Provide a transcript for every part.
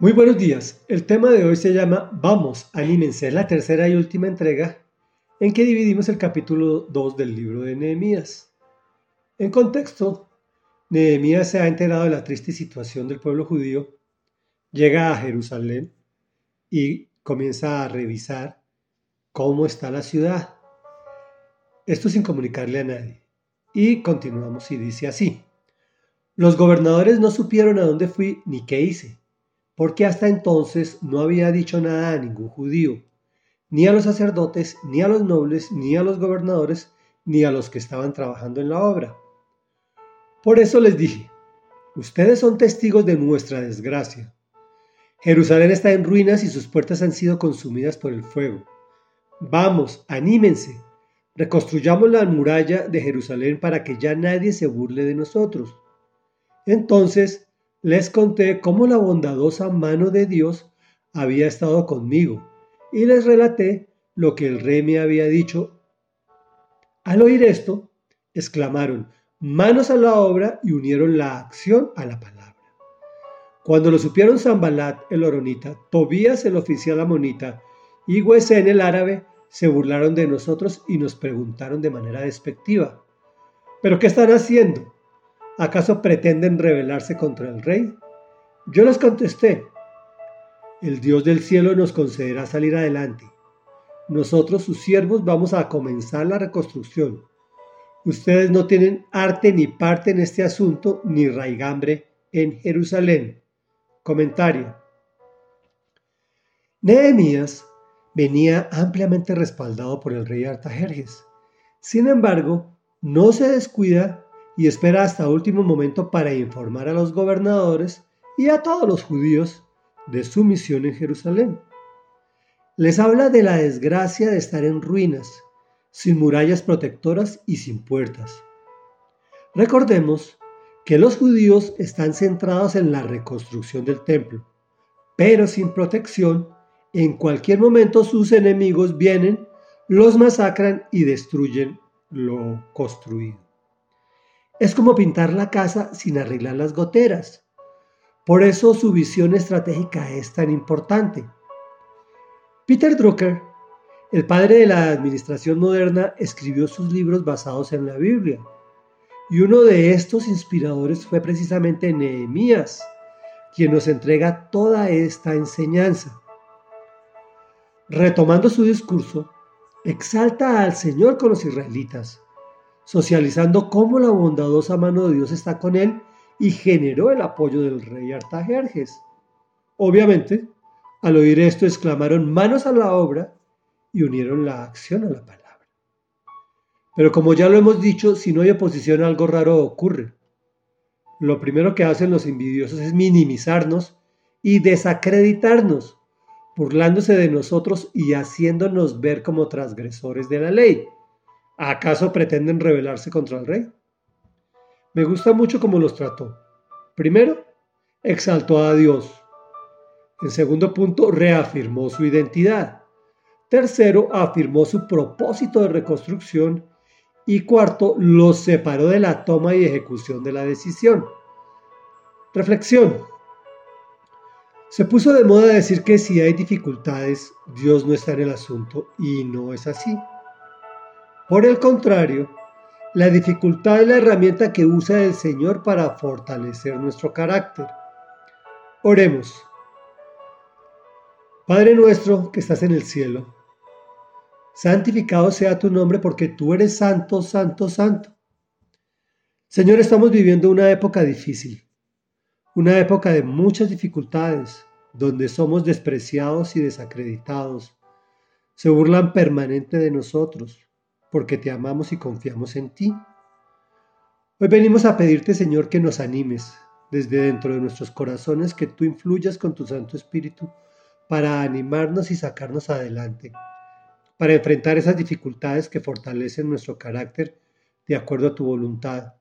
Muy buenos días. El tema de hoy se llama Vamos, anímense. Es la tercera y última entrega en que dividimos el capítulo 2 del libro de Nehemías. En contexto, Nehemías se ha enterado de la triste situación del pueblo judío, llega a Jerusalén y comienza a revisar cómo está la ciudad. Esto sin comunicarle a nadie. Y continuamos y dice así. Los gobernadores no supieron a dónde fui ni qué hice porque hasta entonces no había dicho nada a ningún judío, ni a los sacerdotes, ni a los nobles, ni a los gobernadores, ni a los que estaban trabajando en la obra. Por eso les dije, ustedes son testigos de nuestra desgracia. Jerusalén está en ruinas y sus puertas han sido consumidas por el fuego. Vamos, anímense, reconstruyamos la muralla de Jerusalén para que ya nadie se burle de nosotros. Entonces les conté cómo la bondadosa mano de Dios había estado conmigo y les relaté lo que el rey me había dicho. Al oír esto, exclamaron, manos a la obra y unieron la acción a la palabra. Cuando lo supieron Zambalat el oronita, Tobías el oficial amonita y Huesén el árabe, se burlaron de nosotros y nos preguntaron de manera despectiva, ¿pero qué están haciendo? ¿Acaso pretenden rebelarse contra el rey? Yo les contesté, el Dios del cielo nos concederá salir adelante. Nosotros, sus siervos, vamos a comenzar la reconstrucción. Ustedes no tienen arte ni parte en este asunto, ni raigambre en Jerusalén. Comentario. Nehemías venía ampliamente respaldado por el rey Artajerjes. Sin embargo, no se descuida y espera hasta último momento para informar a los gobernadores y a todos los judíos de su misión en Jerusalén. Les habla de la desgracia de estar en ruinas, sin murallas protectoras y sin puertas. Recordemos que los judíos están centrados en la reconstrucción del templo, pero sin protección, en cualquier momento sus enemigos vienen, los masacran y destruyen lo construido. Es como pintar la casa sin arreglar las goteras. Por eso su visión estratégica es tan importante. Peter Drucker, el padre de la administración moderna, escribió sus libros basados en la Biblia. Y uno de estos inspiradores fue precisamente Nehemías, quien nos entrega toda esta enseñanza. Retomando su discurso, exalta al Señor con los israelitas socializando cómo la bondadosa mano de Dios está con él y generó el apoyo del rey Artajerjes. Obviamente, al oír esto exclamaron manos a la obra y unieron la acción a la palabra. Pero como ya lo hemos dicho, si no hay oposición algo raro ocurre. Lo primero que hacen los envidiosos es minimizarnos y desacreditarnos, burlándose de nosotros y haciéndonos ver como transgresores de la ley. ¿Acaso pretenden rebelarse contra el rey? Me gusta mucho cómo los trató. Primero, exaltó a Dios. En segundo punto, reafirmó su identidad. Tercero, afirmó su propósito de reconstrucción. Y cuarto, los separó de la toma y ejecución de la decisión. Reflexión. Se puso de moda decir que si hay dificultades, Dios no está en el asunto y no es así. Por el contrario, la dificultad es la herramienta que usa el Señor para fortalecer nuestro carácter. Oremos. Padre nuestro que estás en el cielo, santificado sea tu nombre porque tú eres santo, santo, santo. Señor, estamos viviendo una época difícil, una época de muchas dificultades, donde somos despreciados y desacreditados. Se burlan permanente de nosotros porque te amamos y confiamos en ti. Hoy venimos a pedirte, Señor, que nos animes desde dentro de nuestros corazones, que tú influyas con tu Santo Espíritu para animarnos y sacarnos adelante, para enfrentar esas dificultades que fortalecen nuestro carácter de acuerdo a tu voluntad.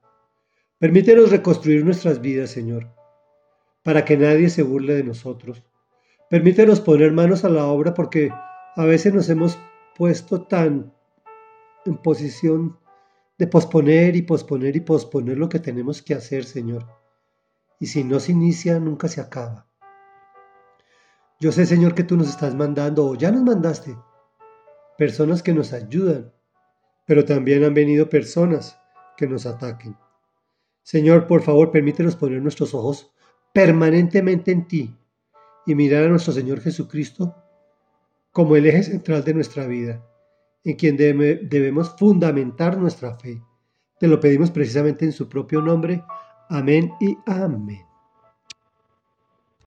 Permítenos reconstruir nuestras vidas, Señor, para que nadie se burle de nosotros. Permítenos poner manos a la obra porque a veces nos hemos puesto tan en posición de posponer y posponer y posponer lo que tenemos que hacer, Señor. Y si no se inicia, nunca se acaba. Yo sé, Señor, que tú nos estás mandando o ya nos mandaste personas que nos ayudan, pero también han venido personas que nos ataquen. Señor, por favor, permítenos poner nuestros ojos permanentemente en ti y mirar a nuestro Señor Jesucristo como el eje central de nuestra vida, en quien debemos fundamentar nuestra fe. Te lo pedimos precisamente en su propio nombre. Amén y amén.